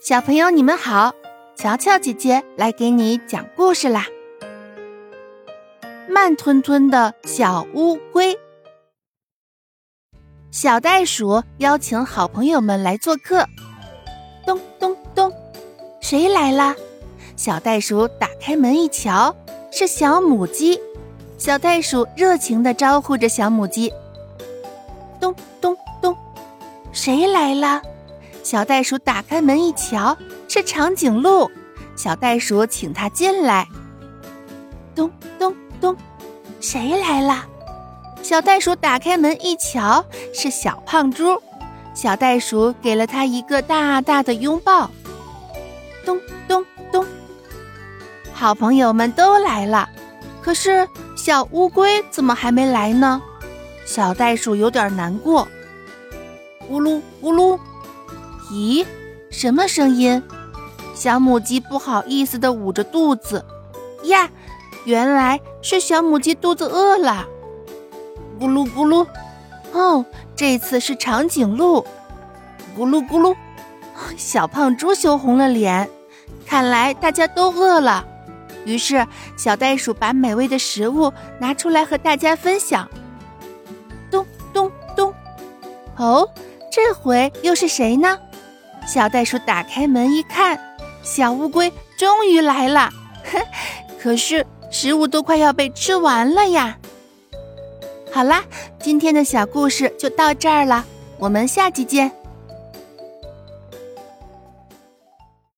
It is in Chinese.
小朋友，你们好！乔乔姐姐来给你讲故事啦。慢吞吞的小乌龟，小袋鼠邀请好朋友们来做客。咚咚咚，谁来啦？小袋鼠打开门一瞧，是小母鸡。小袋鼠热情的招呼着小母鸡。咚咚咚，谁来啦？小袋鼠打开门一瞧，是长颈鹿。小袋鼠请它进来。咚咚咚，谁来啦？小袋鼠打开门一瞧，是小胖猪。小袋鼠给了它一个大大的拥抱。咚咚咚，好朋友们都来了，可是小乌龟怎么还没来呢？小袋鼠有点难过。咕噜咕噜。咦，什么声音？小母鸡不好意思地捂着肚子。呀，原来是小母鸡肚子饿了。咕噜咕噜，哦，这次是长颈鹿。咕噜咕噜，小胖猪羞红了脸。看来大家都饿了。于是小袋鼠把美味的食物拿出来和大家分享。咚咚咚，哦，这回又是谁呢？小袋鼠打开门一看，小乌龟终于来了。哼，可是食物都快要被吃完了呀。好啦，今天的小故事就到这儿了，我们下期见。